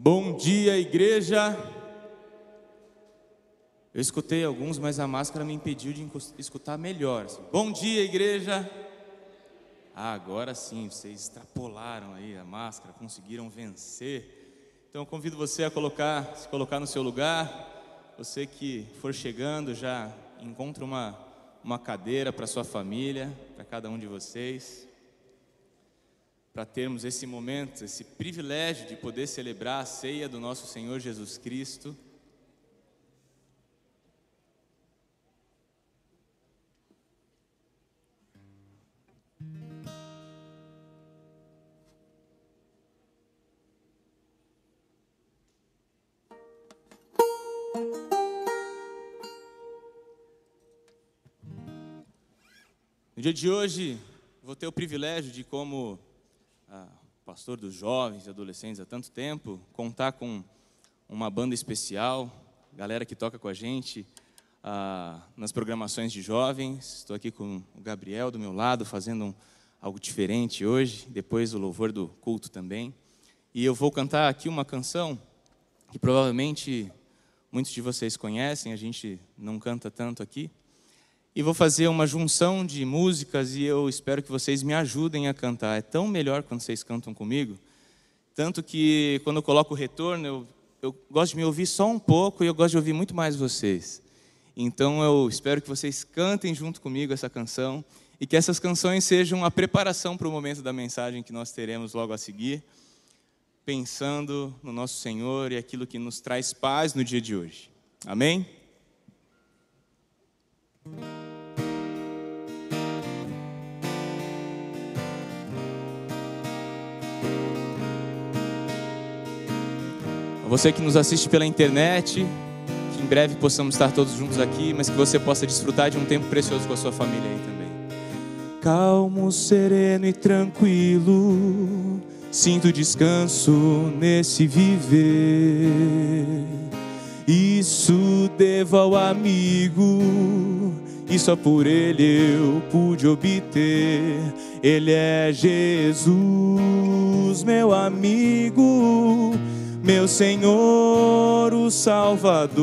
Bom dia, igreja. Eu escutei alguns, mas a máscara me impediu de escutar melhor. Bom dia, igreja. Ah, agora sim, vocês extrapolaram aí a máscara, conseguiram vencer. Então convido você a colocar, se colocar no seu lugar. Você que for chegando, já encontra uma, uma cadeira para sua família, para cada um de vocês para termos esse momento, esse privilégio de poder celebrar a ceia do nosso Senhor Jesus Cristo. No dia de hoje, vou ter o privilégio de, como ah, pastor dos jovens e adolescentes há tanto tempo, contar com uma banda especial, galera que toca com a gente ah, nas programações de jovens. Estou aqui com o Gabriel do meu lado, fazendo um, algo diferente hoje, depois o louvor do culto também. E eu vou cantar aqui uma canção que provavelmente muitos de vocês conhecem, a gente não canta tanto aqui e vou fazer uma junção de músicas e eu espero que vocês me ajudem a cantar. É tão melhor quando vocês cantam comigo. Tanto que quando eu coloco o retorno, eu, eu gosto de me ouvir só um pouco e eu gosto de ouvir muito mais vocês. Então eu espero que vocês cantem junto comigo essa canção e que essas canções sejam a preparação para o momento da mensagem que nós teremos logo a seguir, pensando no nosso Senhor e aquilo que nos traz paz no dia de hoje. Amém? Você que nos assiste pela internet, que em breve possamos estar todos juntos aqui, mas que você possa desfrutar de um tempo precioso com a sua família aí também. Calmo, sereno e tranquilo, sinto descanso nesse viver. Isso devo ao amigo, e só por ele eu pude obter. Ele é Jesus, meu amigo meu Senhor, o Salvador.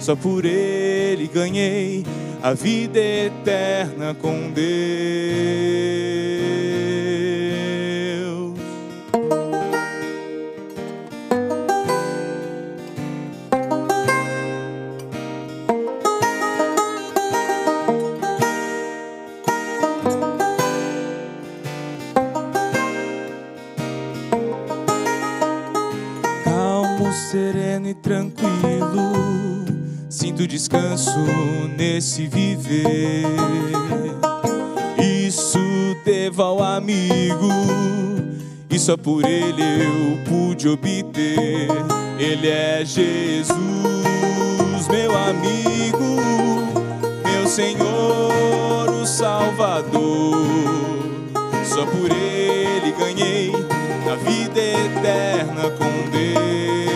Só por Ele ganhei a vida eterna com Deus. Sinto descanso nesse viver. Isso devo ao amigo, e só por ele eu pude obter. Ele é Jesus, meu amigo, meu Senhor, o Salvador. Só por ele ganhei a vida eterna com Deus.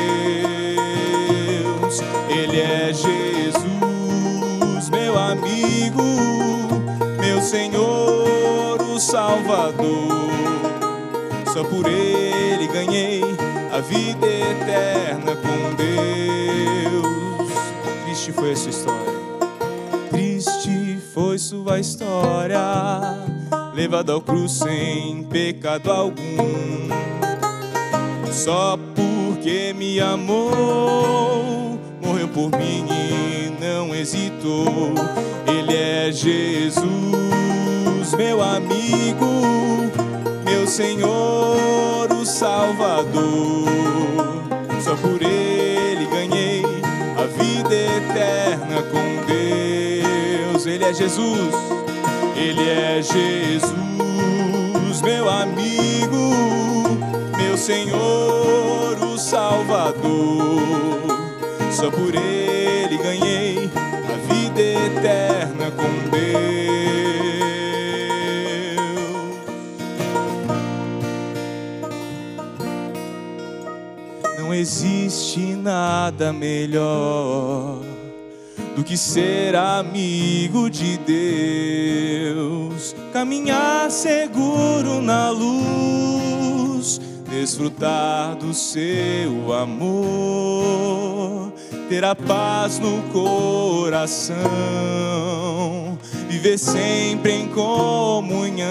Meu Senhor, o Salvador. Só por ele ganhei a vida eterna com Deus. Triste foi essa história. Triste foi sua história, levada ao cruz sem pecado algum. Só porque me amou, morreu por mim hesitou. Ele é Jesus, meu amigo, meu Senhor, o Salvador. Só por Ele ganhei a vida eterna com Deus. Ele é Jesus, Ele é Jesus, meu amigo, meu Senhor, o Salvador. Só por Ele Não existe nada melhor do que ser amigo de Deus, caminhar seguro na luz desfrutar do seu amor, ter a paz no coração, viver sempre em comunhão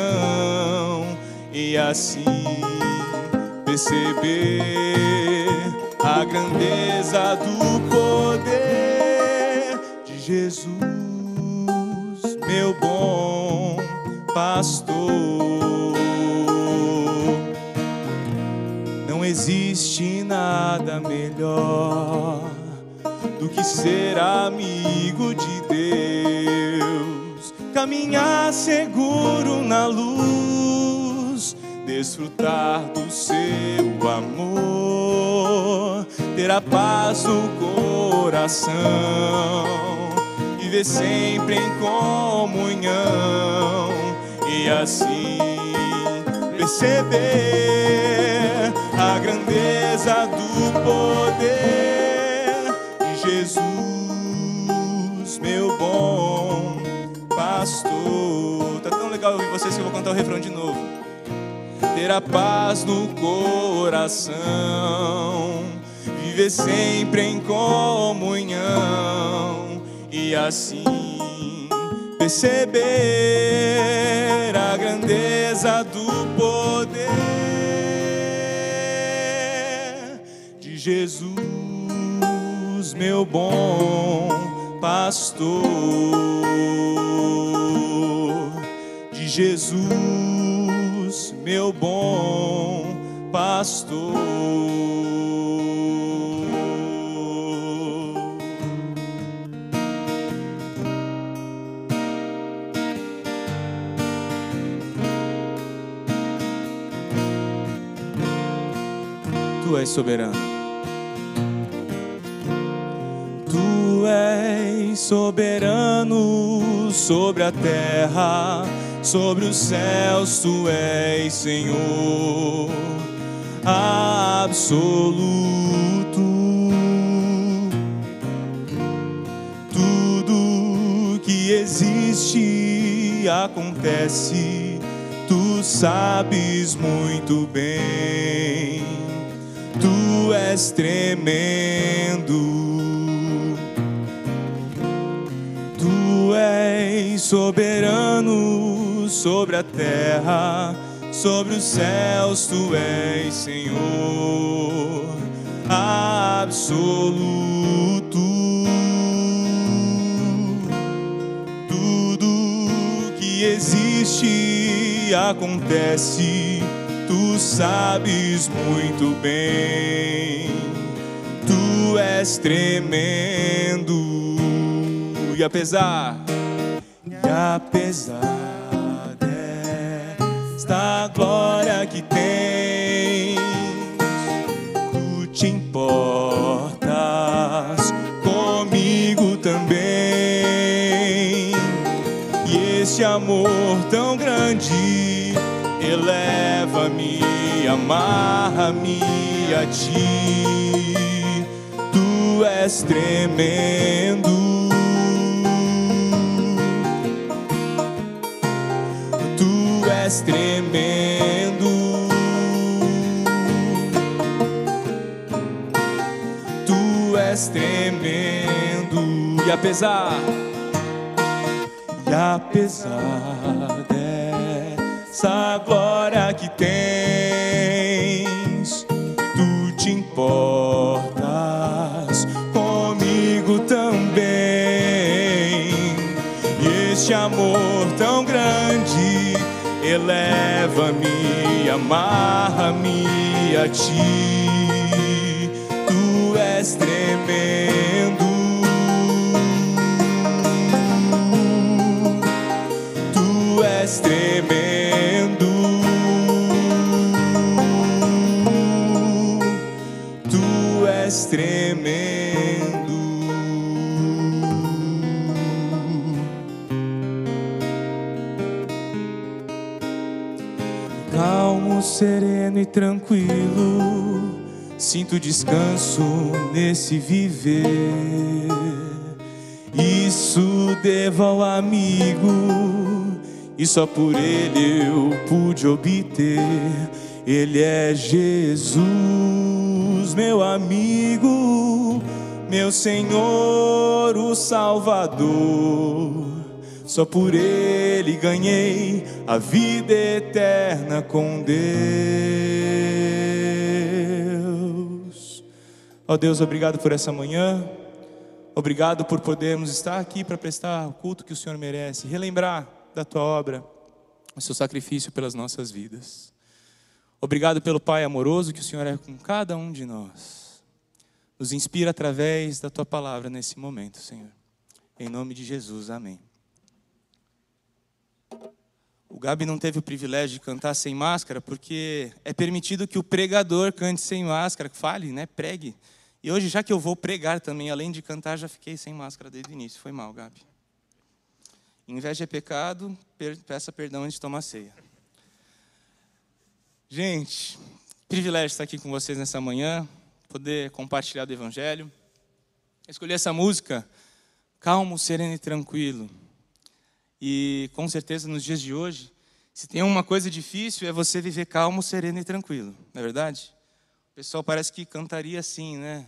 e assim perceber a grandeza do poder de Jesus, meu bom pastor. Não existe nada melhor do que ser amigo de Deus, caminhar seguro na luz, desfrutar do seu amor, ter a paz no coração, viver sempre em comunhão e assim perceber a grandeza do poder de Jesus, meu bom pastor. Tá tão legal ouvir vocês que eu vou cantar o refrão de novo. Ter a paz no coração, viver sempre em comunhão e assim perceber a grandeza do poder de Jesus, meu bom pastor, de Jesus, meu bom pastor. Tu és soberano. Tu és soberano sobre a terra, sobre os céus, tu és Senhor absoluto. Tudo que existe acontece, tu sabes muito bem tu és tremendo. Tu és soberano sobre a terra, sobre os céus, tu és Senhor absoluto. Tudo que existe acontece tu sabes muito bem, tu és tremendo. E apesar, e apesar desta glória que tens, tu te importas comigo também. E esse amor tão grande eleva-me, amarra-me a ti. Tu és tremendo. Tremendo. Tu és tremendo. E apesar, e apesar essa glória que tens, tu te importas eleva-me, amarra-me a ti. Tu és tremendo. Tu és tremendo. Sereno e tranquilo, sinto descanso nesse viver. Isso devo ao amigo, e só por ele eu pude obter. Ele é Jesus, meu amigo, meu Senhor, o Salvador. Só por Ele ganhei a vida eterna com Deus. Ó oh Deus, obrigado por essa manhã. Obrigado por podermos estar aqui para prestar o culto que o Senhor merece, relembrar da tua obra, o seu sacrifício pelas nossas vidas. Obrigado pelo Pai amoroso que o Senhor é com cada um de nós. Nos inspira através da tua palavra nesse momento, Senhor. Em nome de Jesus, amém. O Gabi não teve o privilégio de cantar sem máscara, porque é permitido que o pregador cante sem máscara, fale, né? Pregue. E hoje, já que eu vou pregar também, além de cantar, já fiquei sem máscara desde o início. Foi mal, Gabi. Inveja é pecado, peça perdão antes de tomar ceia. Gente, privilégio estar aqui com vocês nessa manhã, poder compartilhar do Evangelho. Escolhi essa música, calmo, sereno e tranquilo. E com certeza nos dias de hoje, se tem uma coisa difícil é você viver calmo, sereno e tranquilo, não é verdade? O pessoal parece que cantaria assim, né?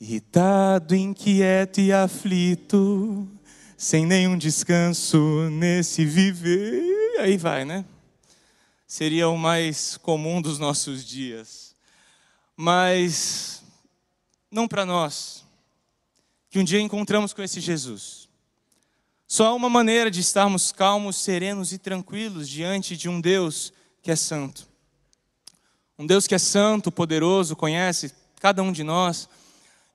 Irritado, inquieto e aflito, sem nenhum descanso nesse viver. Aí vai, né? Seria o mais comum dos nossos dias. Mas não para nós, que um dia encontramos com esse Jesus. Só há uma maneira de estarmos calmos, serenos e tranquilos diante de um Deus que é santo. Um Deus que é santo, poderoso, conhece cada um de nós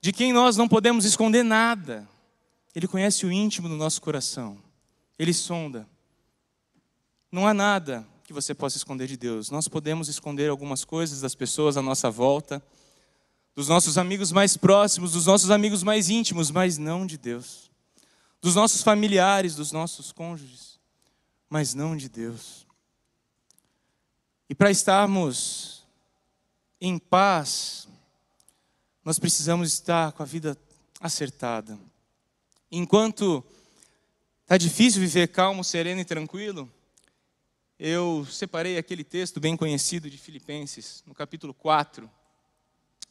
de quem nós não podemos esconder nada. Ele conhece o íntimo do nosso coração. Ele sonda. Não há nada que você possa esconder de Deus. Nós podemos esconder algumas coisas das pessoas à nossa volta, dos nossos amigos mais próximos, dos nossos amigos mais íntimos, mas não de Deus. Dos nossos familiares, dos nossos cônjuges, mas não de Deus. E para estarmos em paz, nós precisamos estar com a vida acertada. Enquanto está difícil viver calmo, sereno e tranquilo, eu separei aquele texto bem conhecido de Filipenses, no capítulo 4,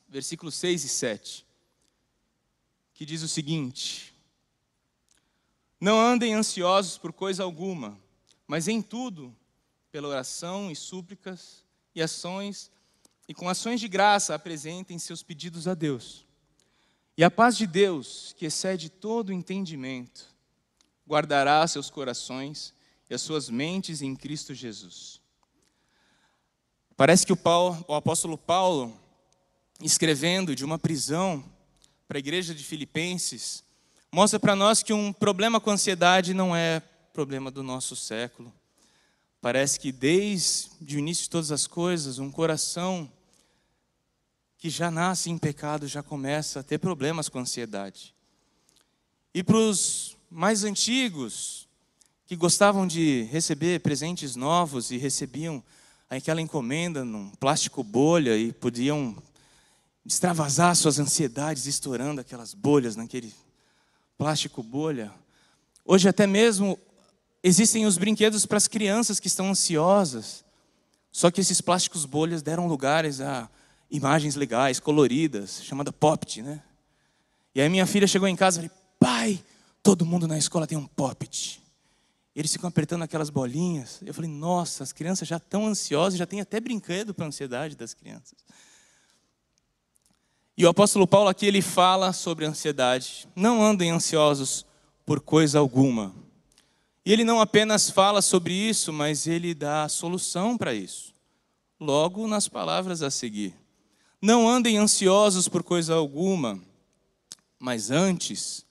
versículos 6 e 7, que diz o seguinte: Não andem ansiosos por coisa alguma, mas em tudo, pela oração e súplicas e ações e com ações de graça apresentem seus pedidos a Deus. E a paz de Deus, que excede todo entendimento, guardará seus corações e as suas mentes em Cristo Jesus. Parece que o, Paulo, o apóstolo Paulo, escrevendo de uma prisão para a igreja de Filipenses, mostra para nós que um problema com ansiedade não é problema do nosso século. Parece que desde o início de todas as coisas, um coração que já nasce em pecado já começa a ter problemas com ansiedade. E para os mais antigos, que gostavam de receber presentes novos e recebiam aquela encomenda num plástico bolha e podiam extravasar suas ansiedades estourando aquelas bolhas naquele plástico bolha. Hoje até mesmo Existem os brinquedos para as crianças que estão ansiosas. Só que esses plásticos bolhas deram lugares a imagens legais, coloridas, chamada Poppet, né? E aí minha filha chegou em casa e falei, pai, todo mundo na escola tem um Poppet. Eles ficam apertando aquelas bolinhas. Eu falei, nossa, as crianças já estão ansiosas, já tem até brinquedo para a ansiedade das crianças. E o apóstolo Paulo aqui ele fala sobre ansiedade. Não andem ansiosos por coisa alguma. E ele não apenas fala sobre isso, mas ele dá a solução para isso. Logo nas palavras a seguir. Não andem ansiosos por coisa alguma, mas antes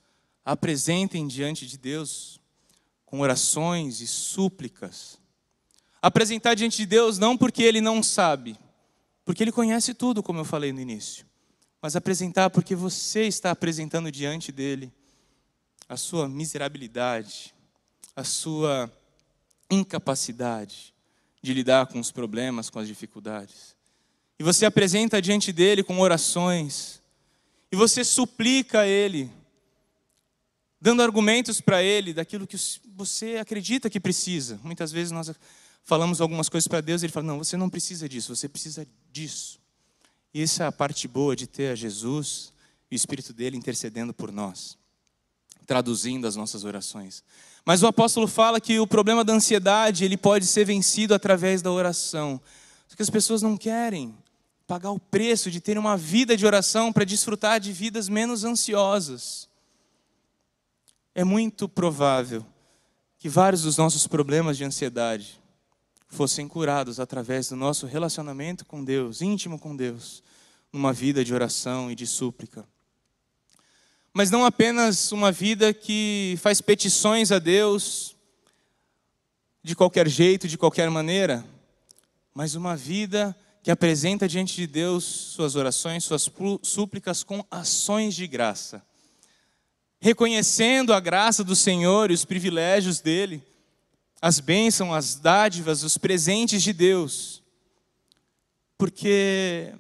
apresentem diante de Deus com orações e súplicas. Apresentar diante de Deus não porque ele não sabe, porque ele conhece tudo, como eu falei no início, mas apresentar porque você está apresentando diante dele a sua miserabilidade, a sua incapacidade de lidar com os problemas, com as dificuldades. E você apresenta diante dele com orações, e você suplica a ele, dando argumentos para ele daquilo que você acredita que precisa. Muitas vezes nós falamos algumas coisas para Deus, ele fala: Não, você não precisa disso, você precisa disso. E essa é a parte boa de ter a Jesus e o Espírito dele intercedendo por nós, traduzindo as nossas orações. Mas o apóstolo fala que o problema da ansiedade ele pode ser vencido através da oração. Só que as pessoas não querem pagar o preço de ter uma vida de oração para desfrutar de vidas menos ansiosas. É muito provável que vários dos nossos problemas de ansiedade fossem curados através do nosso relacionamento com Deus, íntimo com Deus, numa vida de oração e de súplica. Mas não apenas uma vida que faz petições a Deus de qualquer jeito, de qualquer maneira, mas uma vida que apresenta diante de Deus suas orações, suas súplicas com ações de graça, reconhecendo a graça do Senhor e os privilégios dele as bênçãos, as dádivas, os presentes de Deus, porque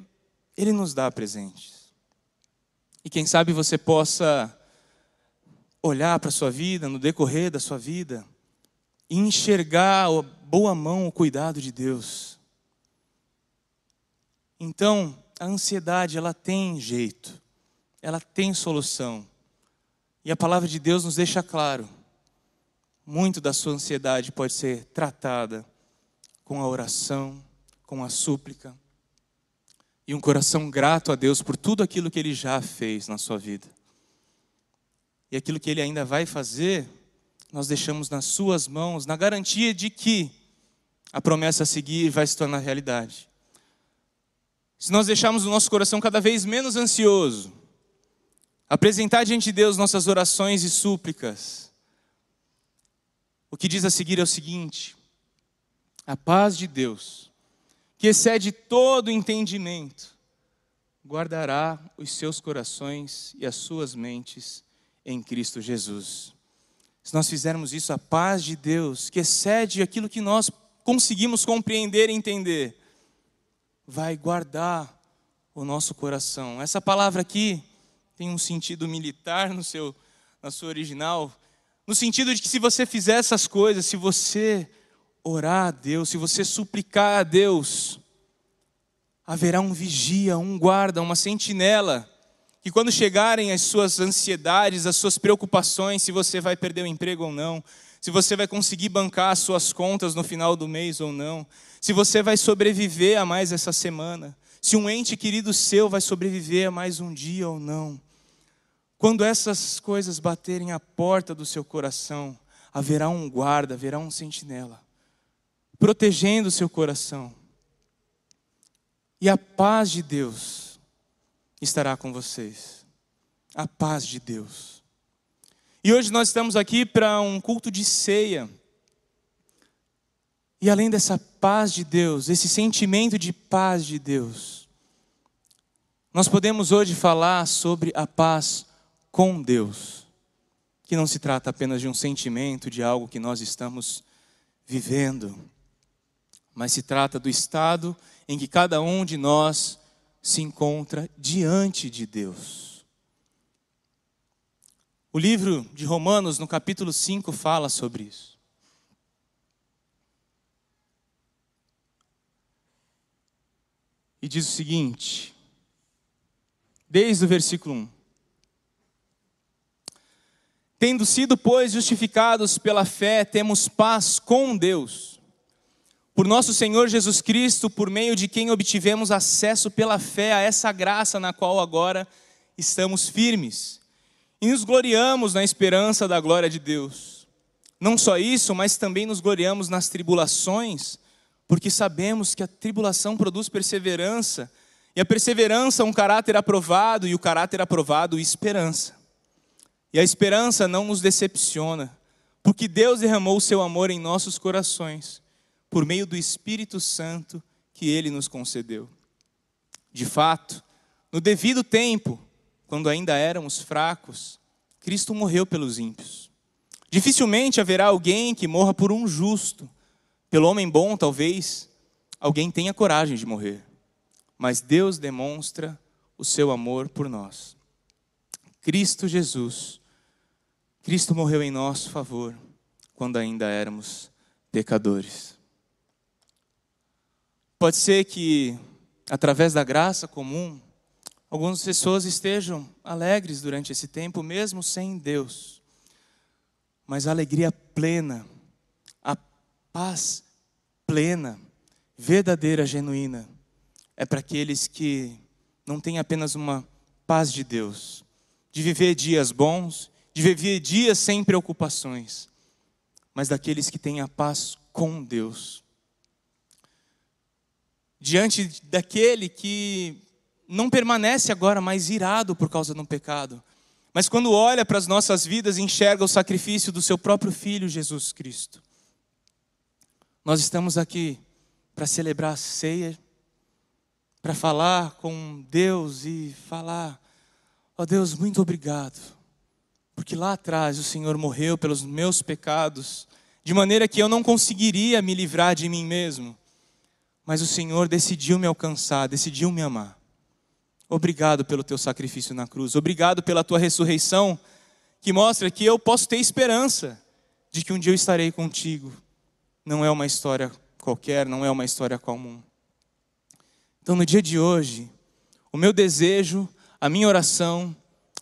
Ele nos dá presentes. E quem sabe você possa olhar para a sua vida, no decorrer da sua vida, e enxergar a boa mão, o cuidado de Deus. Então, a ansiedade, ela tem jeito, ela tem solução. E a palavra de Deus nos deixa claro muito da sua ansiedade pode ser tratada com a oração, com a súplica e um coração grato a Deus por tudo aquilo que Ele já fez na sua vida. E aquilo que Ele ainda vai fazer, nós deixamos nas Suas mãos, na garantia de que a promessa a seguir vai se tornar realidade. Se nós deixarmos o nosso coração cada vez menos ansioso, apresentar diante de Deus nossas orações e súplicas, o que diz a seguir é o seguinte: a paz de Deus, que excede todo entendimento, guardará os seus corações e as suas mentes em Cristo Jesus. Se nós fizermos isso, a paz de Deus, que excede aquilo que nós conseguimos compreender e entender, vai guardar o nosso coração. Essa palavra aqui tem um sentido militar no seu, na sua original, no sentido de que se você fizer essas coisas, se você orar a Deus, se você suplicar a Deus, haverá um vigia, um guarda, uma sentinela, que quando chegarem as suas ansiedades, as suas preocupações, se você vai perder o emprego ou não, se você vai conseguir bancar as suas contas no final do mês ou não, se você vai sobreviver a mais essa semana, se um ente querido seu vai sobreviver a mais um dia ou não quando essas coisas baterem a porta do seu coração, haverá um guarda, haverá um sentinela, protegendo o seu coração. E a paz de Deus estará com vocês. A paz de Deus. E hoje nós estamos aqui para um culto de ceia. E além dessa paz de Deus, esse sentimento de paz de Deus, nós podemos hoje falar sobre a paz com Deus, que não se trata apenas de um sentimento, de algo que nós estamos vivendo, mas se trata do estado em que cada um de nós se encontra diante de Deus. O livro de Romanos, no capítulo 5, fala sobre isso. E diz o seguinte, desde o versículo 1. Tendo sido, pois, justificados pela fé, temos paz com Deus. Por nosso Senhor Jesus Cristo, por meio de quem obtivemos acesso pela fé a essa graça na qual agora estamos firmes. E nos gloriamos na esperança da glória de Deus. Não só isso, mas também nos gloriamos nas tribulações, porque sabemos que a tribulação produz perseverança, e a perseverança um caráter aprovado, e o caráter aprovado esperança. E a esperança não nos decepciona, porque Deus derramou o seu amor em nossos corações, por meio do Espírito Santo que ele nos concedeu. De fato, no devido tempo, quando ainda éramos fracos, Cristo morreu pelos ímpios. Dificilmente haverá alguém que morra por um justo. Pelo homem bom, talvez, alguém tenha coragem de morrer. Mas Deus demonstra o seu amor por nós. Cristo Jesus Cristo morreu em nosso favor quando ainda éramos pecadores. Pode ser que, através da graça comum, algumas pessoas estejam alegres durante esse tempo, mesmo sem Deus. Mas a alegria plena, a paz plena, verdadeira, genuína, é para aqueles que não têm apenas uma paz de Deus, de viver dias bons, de viver dias sem preocupações, mas daqueles que têm a paz com Deus. Diante daquele que não permanece agora mais irado por causa do pecado, mas quando olha para as nossas vidas, enxerga o sacrifício do seu próprio filho Jesus Cristo. Nós estamos aqui para celebrar a ceia, para falar com Deus e falar: ó oh Deus, muito obrigado, porque lá atrás o Senhor morreu pelos meus pecados, de maneira que eu não conseguiria me livrar de mim mesmo, mas o Senhor decidiu me alcançar, decidiu me amar. Obrigado pelo teu sacrifício na cruz, obrigado pela tua ressurreição, que mostra que eu posso ter esperança de que um dia eu estarei contigo. Não é uma história qualquer, não é uma história comum. Então, no dia de hoje, o meu desejo, a minha oração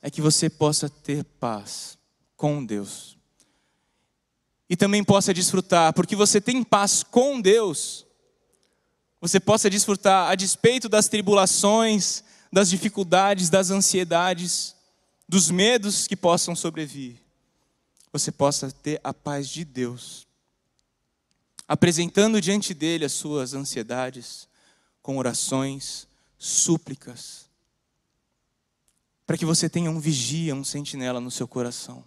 é que você possa ter paz com Deus. E também possa desfrutar, porque você tem paz com Deus, você possa desfrutar a despeito das tribulações, das dificuldades, das ansiedades, dos medos que possam sobrevir. Você possa ter a paz de Deus, apresentando diante dele as suas ansiedades, com orações, súplicas, para que você tenha um vigia, um sentinela no seu coração.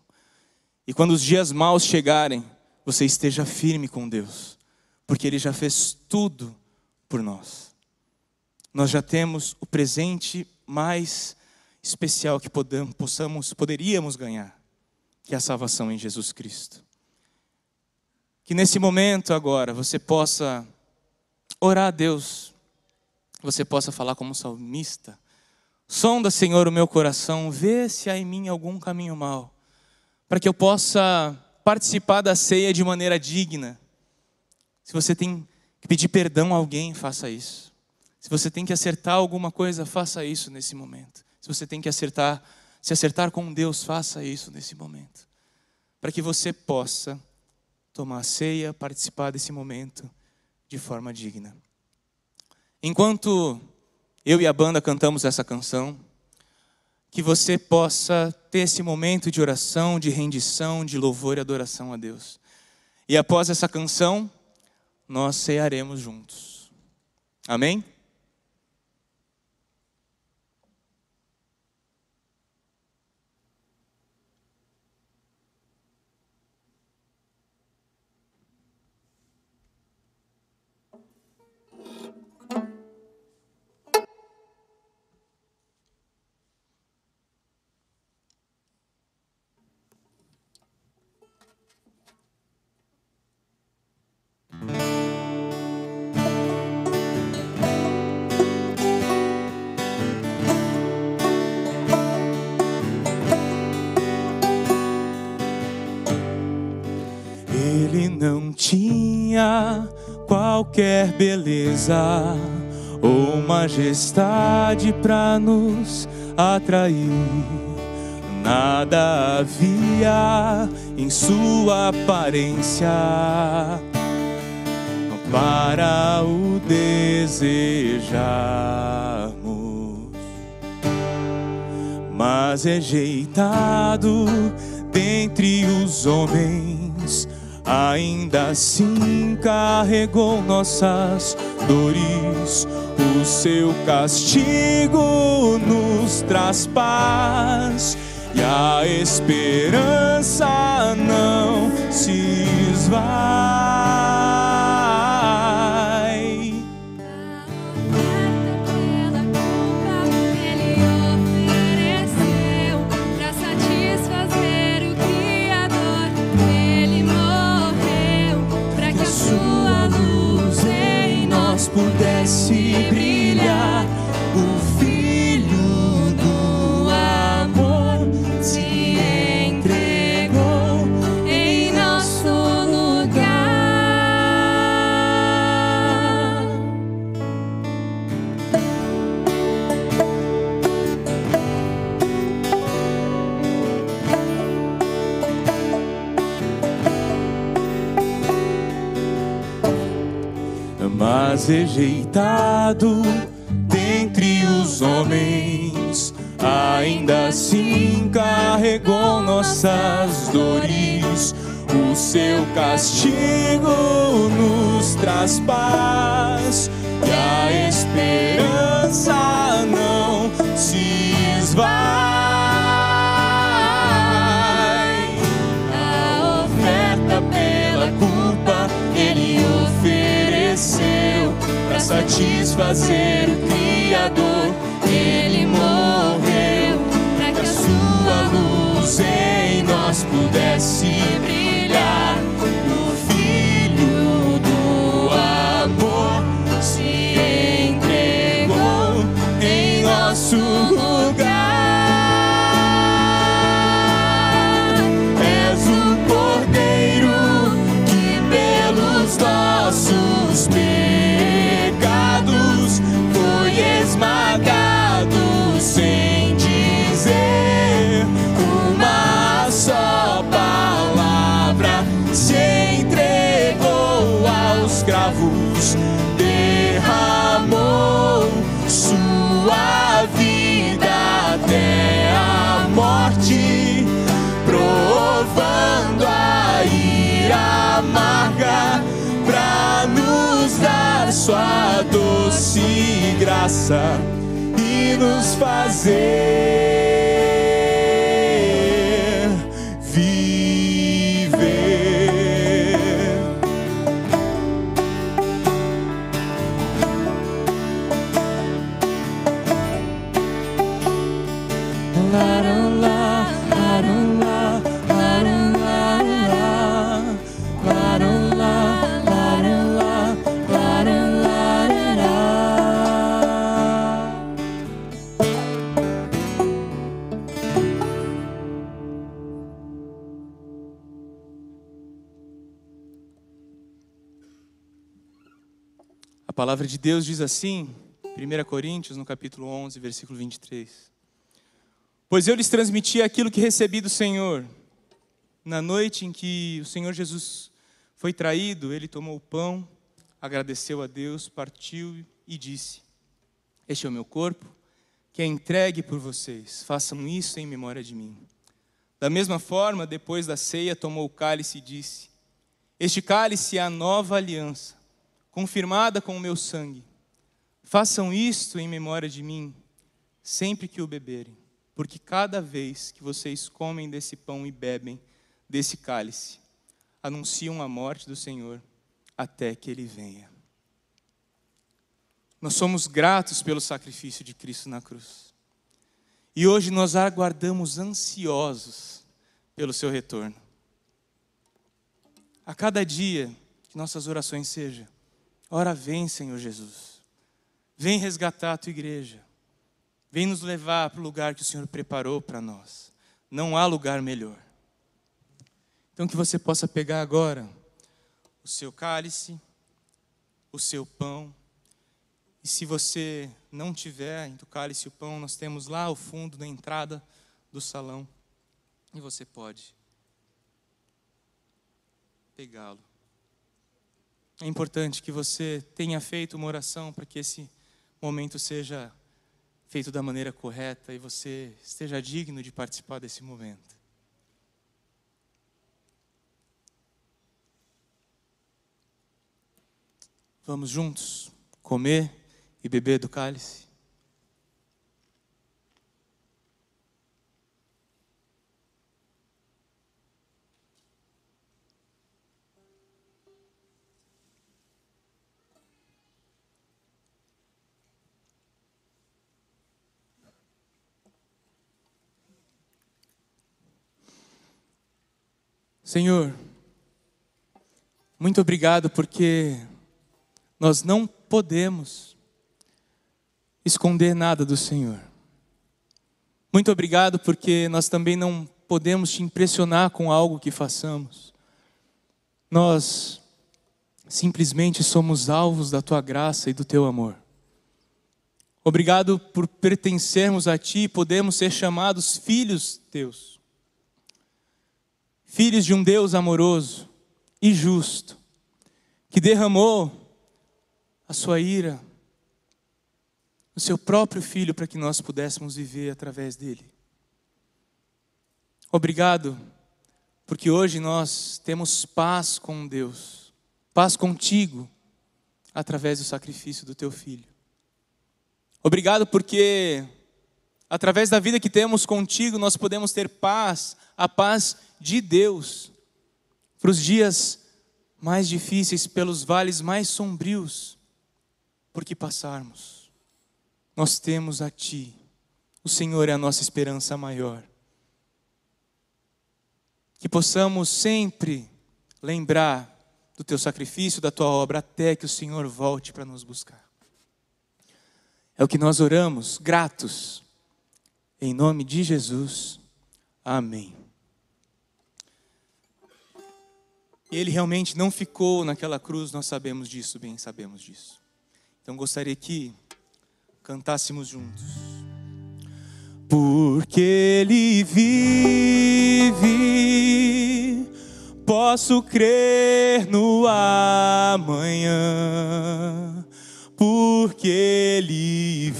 E quando os dias maus chegarem, você esteja firme com Deus, porque Ele já fez tudo por nós. Nós já temos o presente mais especial que podamos, possamos, poderíamos ganhar, que é a salvação em Jesus Cristo. Que nesse momento agora você possa orar a Deus você possa falar como salmista. Sonda, Senhor, o meu coração, vê se há em mim algum caminho mau, para que eu possa participar da ceia de maneira digna. Se você tem que pedir perdão a alguém, faça isso. Se você tem que acertar alguma coisa, faça isso nesse momento. Se você tem que acertar, se acertar com Deus, faça isso nesse momento. Para que você possa tomar a ceia, participar desse momento de forma digna. Enquanto eu e a banda cantamos essa canção, que você possa ter esse momento de oração, de rendição, de louvor e adoração a Deus. E após essa canção, nós cearemos juntos. Amém? Qualquer beleza ou majestade para nos atrair. Nada havia em sua aparência para o desejarmos, mas rejeitado dentre os homens ainda assim carregou nossas dores. O seu castigo nos traz paz e a esperança não se esvai. Pudesse brilhar rejeitado satisfazer o Criador. Ele morreu para que a sua luz em nós pudesse brilhar. Graça e nos fazer viver. La, A palavra de Deus diz assim, 1 Coríntios, no capítulo 11, versículo 23. Pois eu lhes transmiti aquilo que recebi do Senhor. Na noite em que o Senhor Jesus foi traído, ele tomou o pão, agradeceu a Deus, partiu e disse: Este é o meu corpo, que é entregue por vocês. Façam isso em memória de mim. Da mesma forma, depois da ceia, tomou o cálice e disse: Este cálice é a nova aliança confirmada com o meu sangue. Façam isto em memória de mim, sempre que o beberem, porque cada vez que vocês comem desse pão e bebem desse cálice, anunciam a morte do Senhor até que ele venha. Nós somos gratos pelo sacrifício de Cristo na cruz. E hoje nós aguardamos ansiosos pelo seu retorno. A cada dia que nossas orações sejam Ora, vem, Senhor Jesus. Vem resgatar a tua igreja. Vem nos levar para o lugar que o Senhor preparou para nós. Não há lugar melhor. Então, que você possa pegar agora o seu cálice, o seu pão. E se você não tiver o cálice e o pão, nós temos lá ao fundo, na entrada do salão. E você pode pegá-lo. É importante que você tenha feito uma oração para que esse momento seja feito da maneira correta e você esteja digno de participar desse momento. Vamos juntos comer e beber do cálice? Senhor, muito obrigado porque nós não podemos esconder nada do Senhor. Muito obrigado porque nós também não podemos te impressionar com algo que façamos. Nós simplesmente somos alvos da tua graça e do teu amor. Obrigado por pertencermos a ti e podemos ser chamados filhos teus filhos de um Deus amoroso e justo, que derramou a sua ira, o seu próprio filho para que nós pudéssemos viver através dele. Obrigado, porque hoje nós temos paz com Deus, paz contigo, através do sacrifício do teu filho. Obrigado porque, através da vida que temos contigo, nós podemos ter paz, a paz de Deus, para os dias mais difíceis, pelos vales mais sombrios, por que passarmos. Nós temos a Ti, o Senhor é a nossa esperança maior que possamos sempre lembrar do teu sacrifício, da tua obra, até que o Senhor volte para nos buscar. É o que nós oramos, gratos, em nome de Jesus. Amém. Ele realmente não ficou naquela cruz, nós sabemos disso, bem sabemos disso. Então gostaria que cantássemos juntos. Porque Ele vive, posso crer no amanhã, porque Ele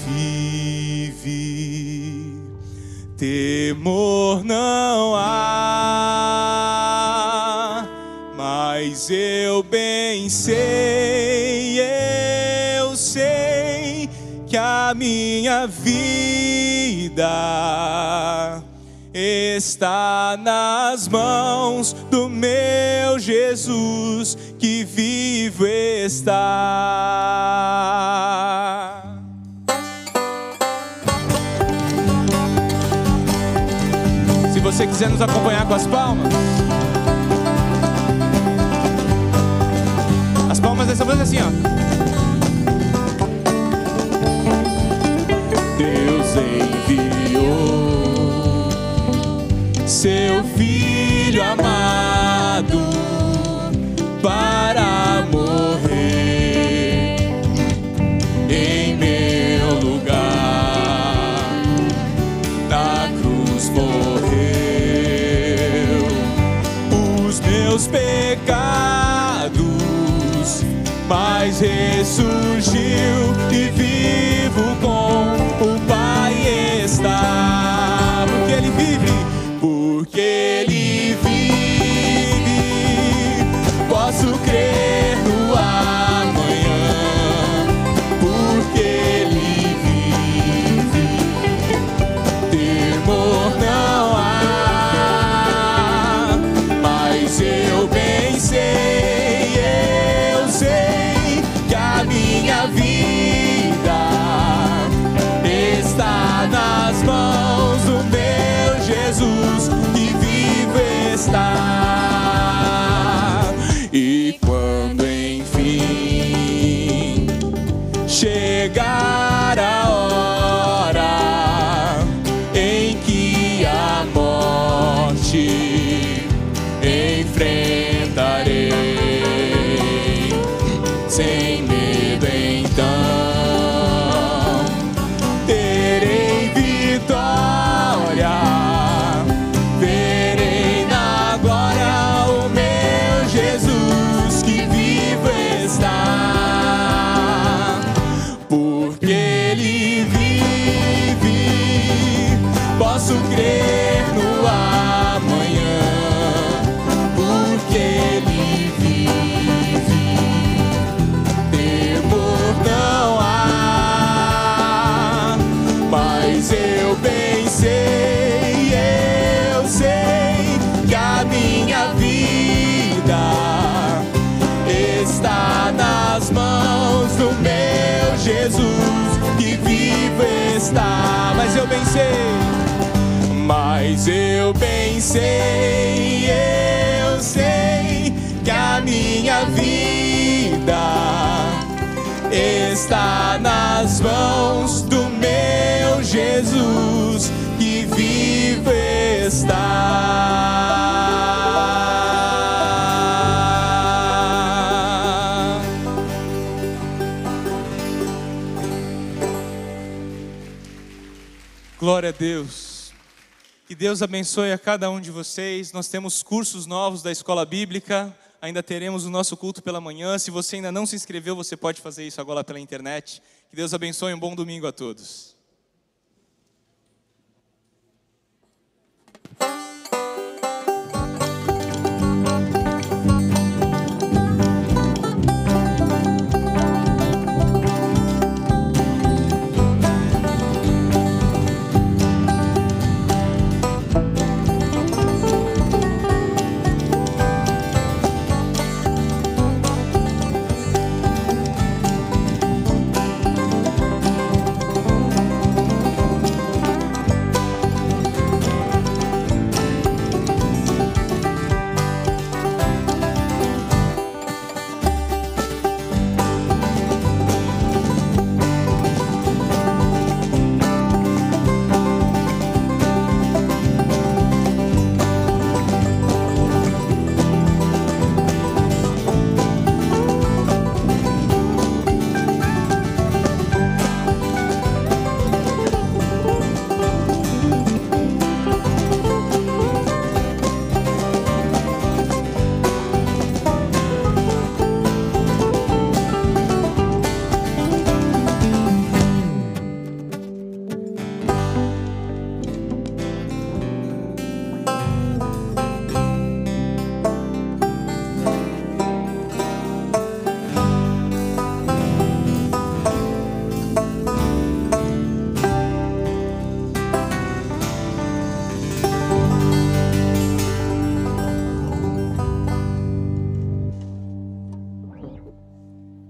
vive, temor não há, mas eu bem sei, eu sei que a minha vida está nas mãos do meu Jesus que vivo está. Se você quiser nos acompanhar com as palmas, dessa vez assim, ó. seu filho amado ressurgiu e vivo Jesus que vivo está. Mas eu bem sei, mas eu bem sei, eu sei que a minha vida está nas mãos do meu Jesus Glória a Deus. Que Deus abençoe a cada um de vocês. Nós temos cursos novos da escola bíblica ainda teremos o nosso culto pela manhã. Se você ainda não se inscreveu, você pode fazer isso agora pela internet. Que Deus abençoe, um bom domingo a todos.